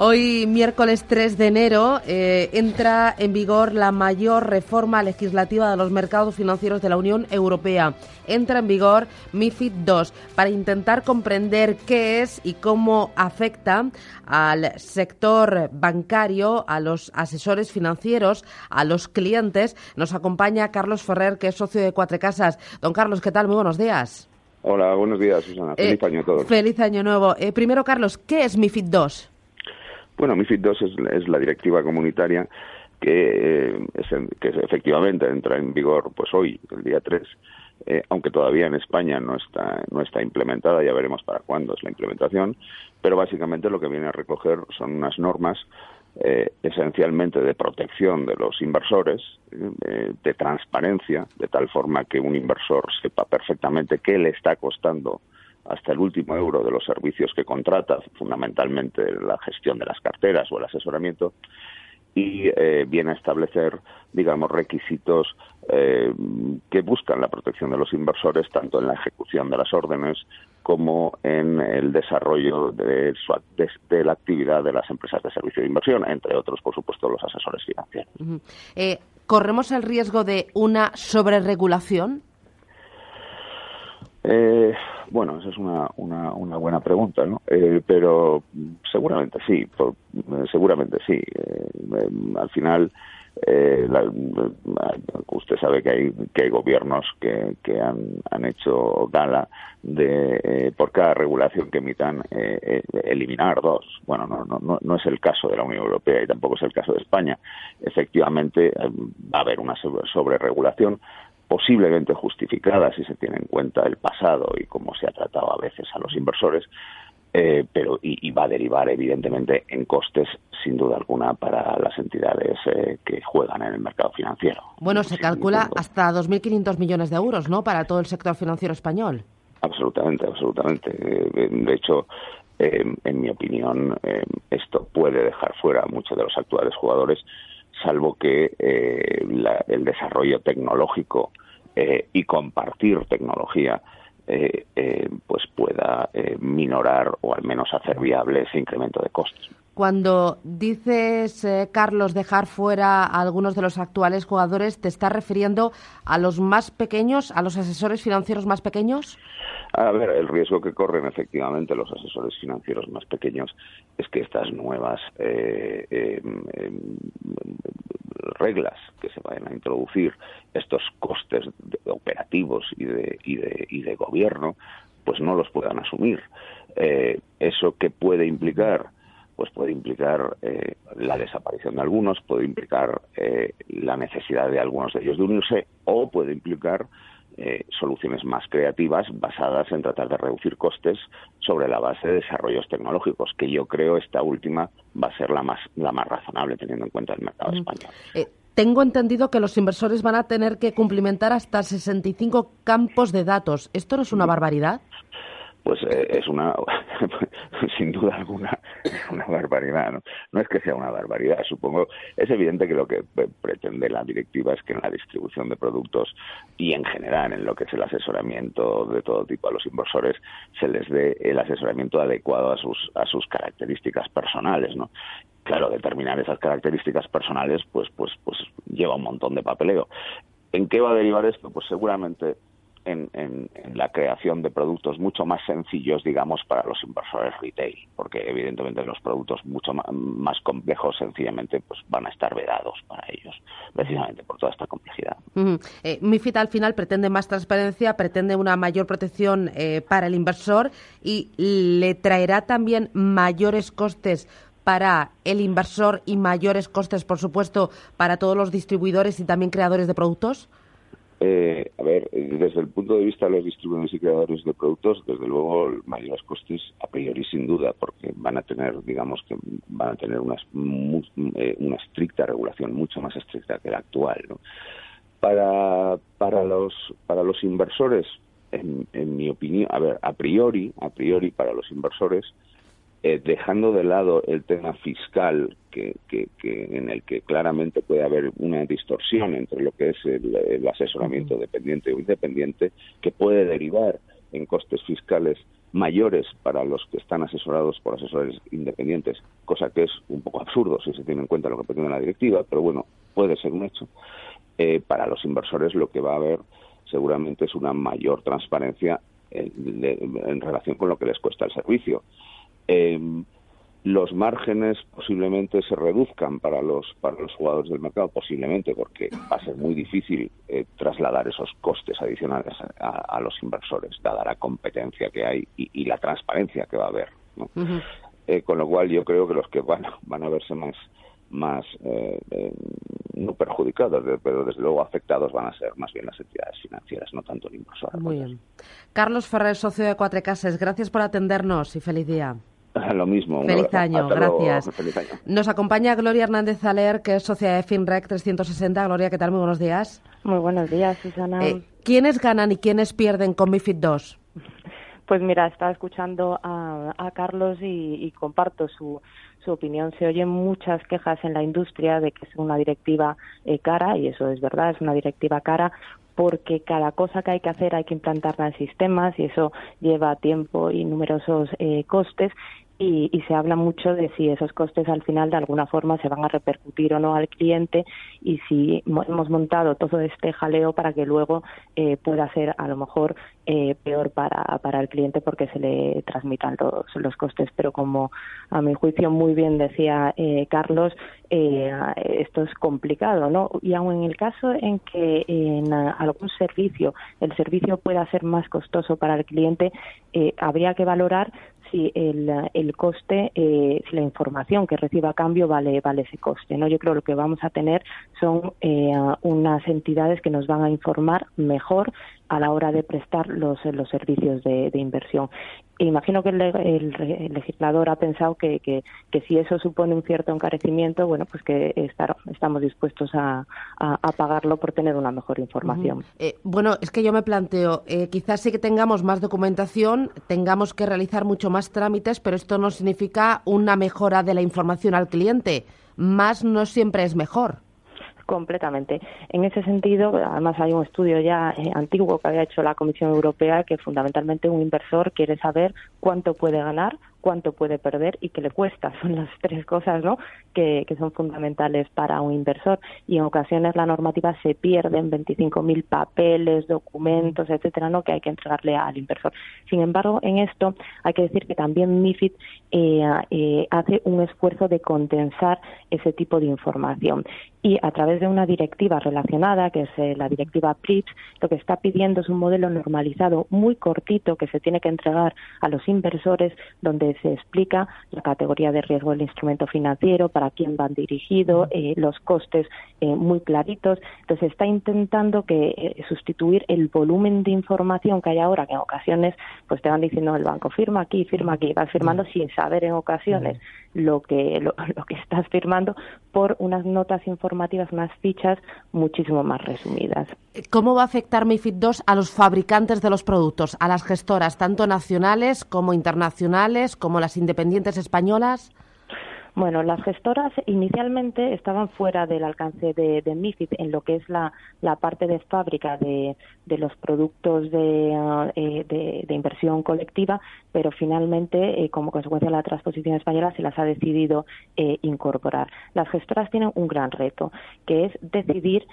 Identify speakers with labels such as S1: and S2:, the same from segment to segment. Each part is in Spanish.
S1: Hoy, miércoles 3 de enero, eh, entra en vigor la mayor reforma legislativa de los mercados financieros de la Unión Europea. Entra en vigor MIFID II para intentar comprender qué es y cómo afecta al sector bancario, a los asesores financieros, a los clientes. Nos acompaña Carlos Ferrer, que es socio de Cuatro Casas. Don Carlos, ¿qué tal? Muy buenos días.
S2: Hola, buenos días, Susana. Feliz
S1: Eh,
S2: año a todos.
S1: Feliz año nuevo. Eh, primero, Carlos, ¿qué es MIFID II?
S2: Bueno, MIFID II es, es la directiva comunitaria que, eh, es que efectivamente entra en vigor pues hoy, el día 3, eh, aunque todavía en España no está, no está implementada, ya veremos para cuándo es la implementación, pero básicamente lo que viene a recoger son unas normas eh, esencialmente de protección de los inversores, eh, de transparencia, de tal forma que un inversor sepa perfectamente qué le está costando hasta el último euro de los servicios que contrata, fundamentalmente la gestión de las carteras o el asesoramiento, y eh, viene a establecer, digamos, requisitos eh, que buscan la protección de los inversores tanto en la ejecución de las órdenes como en el desarrollo de, su, de, de la actividad de las empresas de servicio de inversión, entre otros, por supuesto, los asesores financieros.
S1: Eh, ¿Corremos el riesgo de una sobreregulación?
S2: Eh, bueno, esa es una, una, una buena pregunta, ¿no? Eh, pero seguramente sí, por- eh, seguramente sí. Eh, eh, al final, eh, la- usted sabe que hay, que hay gobiernos que, que han, han hecho gala de, por cada regulación que emitan, eh, eliminar dos. Bueno, no, no, no, es el caso de la Unión Europea y tampoco es el caso de España. Efectivamente, va a haber una sobre- sobreregulación posiblemente justificada si se tiene en cuenta el pasado y cómo se ha tratado a veces a los inversores, eh, pero y, y va a derivar evidentemente en costes sin duda alguna para las entidades eh, que juegan en el mercado financiero.
S1: Bueno, se calcula hasta 2.500 millones de euros, ¿no?, para todo el sector financiero español.
S2: Absolutamente, absolutamente. Eh, De hecho, eh, en mi opinión, eh, esto puede dejar fuera a muchos de los actuales jugadores, salvo que eh, la- el desarrollo tecnológico eh, y compartir tecnología eh, eh, pues pueda eh, minorar o al menos hacer viable ese incremento de costes.
S1: Cuando dices, Carlos, dejar fuera a algunos de los actuales jugadores, ¿te estás refiriendo a los más pequeños, a los asesores financieros más pequeños?
S2: A ver, el riesgo que corren efectivamente los asesores financieros más pequeños es que estas nuevas eh, eh, em, reglas que se vayan a introducir, estos costes operativos y de, y, de, y de gobierno, pues no los puedan asumir. Eh, ¿Eso qué puede implicar? Pues puede implicar eh, la desaparición de algunos, puede implicar eh, la necesidad de algunos de ellos de unirse o puede implicar eh, soluciones más creativas basadas en tratar de reducir costes sobre la base de desarrollos tecnológicos, que yo creo esta última va a ser la más, la más razonable teniendo en cuenta el mercado español.
S1: Eh, tengo entendido que los inversores van a tener que cumplimentar hasta 65 campos de datos. ¿Esto no es una barbaridad?
S2: Pues eh, es una, sin duda alguna, una barbaridad. ¿no? no es que sea una barbaridad, supongo. Es evidente que lo que pre- pretende la directiva es que en la distribución de productos y en general en lo que es el asesoramiento de todo tipo a los inversores se les dé el asesoramiento adecuado a sus, a sus características personales, ¿no? Claro, determinar esas características personales, pues, pues, pues lleva un montón de papeleo. ¿En qué va a derivar esto? Pues seguramente en, la creación de productos mucho más sencillos, digamos, para los inversores retail, porque evidentemente los productos mucho ma- más, complejos sencillamente pues van a estar vedados para ellos, precisamente por toda esta complejidad.
S1: Ujú. Eh, MIFID al final pretende más transparencia, pretende una mayor protección eh, para el inversor y le traerá también mayores costes para el inversor y mayores costes, por supuesto, para todos los distribuidores y también creadores de productos.
S2: Eh, a ver, eh, desde el punto de vista de los distribuidores y creadores de productos, desde luego mayores costes a priori sin duda, porque van a tener, digamos que van a tener eh, una estricta regulación, mucho más estricta que la actual. ¿no? Para, para los para los inversores, en, en mi opinión, a ver, a priori, a priori para los inversores, eh, dejando de lado el tema fiscal que, que, que en el que claramente puede haber una distorsión entre lo que es el, el asesoramiento dependiente o independiente que puede derivar en costes fiscales mayores para los que están asesorados por asesores independientes, cosa que es un poco absurdo si se tiene en cuenta lo que pretende la directiva, pero bueno, puede ser un hecho. Eh, para los inversores lo que va a haber seguramente es una mayor transparencia en, relación con lo que les cuesta el servicio. Eh, los márgenes posiblemente se reduzcan para los para los jugadores del mercado posiblemente porque va a ser muy difícil eh, trasladar esos costes adicionales a, los inversores dada la competencia que hay y, la transparencia que va a haber eh, con lo cual yo creo que los que van van a verse más más eh, no perjudicados, pero desde luego afectados van a ser más bien las entidades financieras, no tanto el inversor.
S1: Muy bien. Carlos Ferrer, socio de Cuatro Casas, gracias por atendernos y feliz día.
S2: Lo mismo.
S1: Feliz año, gracias. Nos acompaña Gloria Hernández Zaler, que es socia de FinRec 360. Gloria, ¿qué tal? Muy buenos días.
S3: Muy buenos días, Susana. Eh,
S1: ¿Quiénes ganan y quiénes pierden con MIFID II?
S3: Pues mira, estaba escuchando a, Carlos y, comparto su, su opinión. Se oyen muchas quejas en la industria de que es una directiva eh, cara, y eso es verdad, es una directiva cara, porque cada cosa que hay que hacer hay que implantarla en sistemas y eso lleva tiempo y numerosos eh, costes y, y, se habla mucho de si esos costes al final de alguna forma se van a repercutir o no al cliente y si hemos montado todo este jaleo para que luego eh, pueda ser a lo mejor eh, peor para, para el cliente porque se le transmitan los, los costes. Pero como a mi juicio muy bien decía eh, Carlos, eh, esto es complicado, ¿no? Y aun en el caso en que en algún servicio el servicio pueda ser más costoso para el cliente, eh, habría que valorar si el, el coste, eh, si la información que reciba a cambio vale, vale ese coste. ¿no? Yo creo que lo que vamos a tener son eh, unas entidades que nos van a informar mejor a la hora de prestar los, los servicios de, inversión. imagino que el, legislador ha pensado que, que, si eso supone un cierto encarecimiento, bueno, pues que estamos dispuestos a, a, pagarlo por tener una mejor información.
S1: Eh, bueno, es que yo me planteo, eh, quizás sí que tengamos más documentación, tengamos que realizar mucho más trámites, pero esto no significa una mejora de la información al cliente. Más no siempre es mejor
S3: completamente. En ese sentido, además hay un estudio ya eh, antiguo que había hecho la Comisión Europea que fundamentalmente un inversor quiere saber cuánto puede ganar cuánto puede perder y qué le cuesta. Son las tres cosas ¿no? que, son fundamentales para un inversor. Y en ocasiones la normativa se pierde en 25.000 papeles, documentos, etcétera, ¿no? que hay que entregarle al inversor. Sin embargo, en esto hay que decir que también MIFID eh, eh, hace un esfuerzo de condensar ese tipo de información. Y a través de una directiva relacionada, que es eh, la directiva PRIPS, lo que está pidiendo es un modelo normalizado muy cortito que se tiene que entregar a los inversores, donde se explica la categoría de riesgo del instrumento financiero, para quién van dirigidos, eh, los costes eh, muy claritos. Entonces está intentando que eh, sustituir el volumen de información que hay ahora, que en ocasiones pues te van diciendo el banco firma aquí, firma aquí, vas firmando sin saber en ocasiones lo que lo, que estás firmando por unas notas informativas, unas fichas muchísimo más resumidas.
S1: ¿Cómo va a afectar MIFID II a los fabricantes de los productos, a las gestoras, tanto nacionales como internacionales, como las independientes españolas?
S3: Bueno, las gestoras inicialmente estaban fuera del alcance de, MIFID en lo que es la, parte de fábrica de, de los productos de, eh, inversión colectiva, pero finalmente, eh, como consecuencia de la transposición española, se las ha decidido eh, incorporar. Las gestoras tienen un gran reto, que es decidir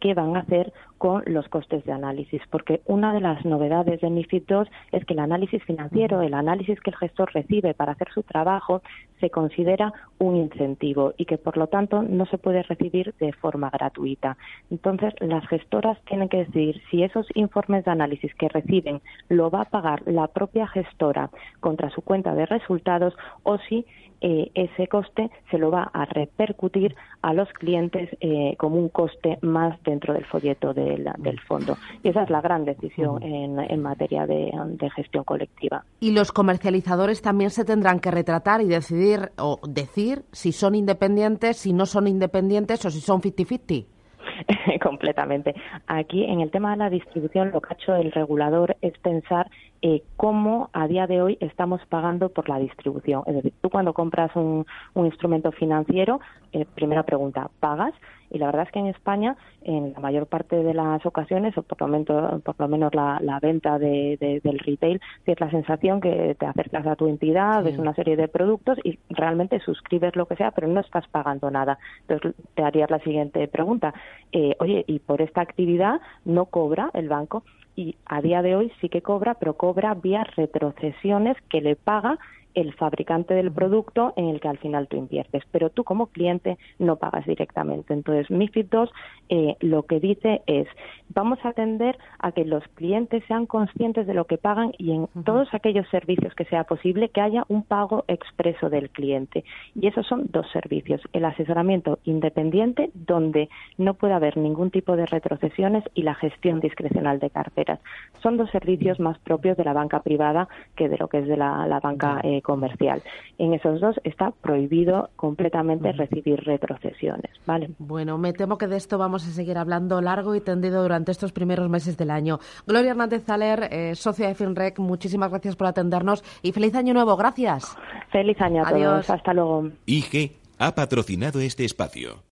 S3: qué van a hacer con los costes de análisis, porque una de las novedades de MIFID II es que el análisis financiero, el análisis que el gestor recibe para hacer su trabajo, se considera un incentivo y que por lo tanto no se puede recibir de forma gratuita. Entonces, las gestoras tienen que decidir si esos informes de análisis que reciben lo va a pagar la propia gestora contra su cuenta de resultados o si eh, ese coste se lo va a repercutir a los clientes eh, como un coste más dentro del folleto del, fondo. Y esa es la gran decisión en, materia de, gestión colectiva.
S1: Y los comercializadores también se tendrán que retratar y decidir o decir si son independientes, si no son independientes o si son 50-50.
S3: completamente. Aquí, en el tema de la distribución, lo que ha hecho el regulador es pensar eh, cómo a día de hoy estamos pagando por la distribución. Es decir, tú cuando compras un, instrumento financiero, eh, primera pregunta, ¿pagas? Y la verdad es que en España, en la mayor parte de las ocasiones, o por lo menos, por lo menos la, venta de, del retail, tienes la sensación que te acercas a tu entidad, ves una serie de productos y realmente suscribes lo que sea, pero no estás pagando nada. Entonces te harías la siguiente pregunta. Eh, oye, ¿y por esta actividad no cobra el banco? Y a día de hoy sí que cobra, pero cobra vía retrocesiones que le paga el fabricante del producto en el que al final tú inviertes, pero tú como cliente no pagas directamente. Entonces, MIFID II eh, lo que dice es, vamos a atender a que los clientes sean conscientes de lo que pagan y en todos aquellos servicios que sea posible que haya un pago expreso del cliente. Y esos son dos servicios, el asesoramiento independiente, donde no puede haber ningún tipo de retrocesiones, y la gestión discrecional de carteras. Son dos servicios más propios de la banca privada que de lo que es de la, banca eh, comercial. En esos dos está prohibido completamente recibir retrocesiones, ¿vale?
S1: Bueno, me temo que de esto vamos a seguir hablando largo y tendido durante estos primeros meses del año. Gloria Hernández Zaler, eh, socia de FinRec, muchísimas gracias por atendernos y feliz año nuevo. Gracias.
S3: Feliz año a todos. Hasta luego.
S4: IG ha patrocinado este espacio.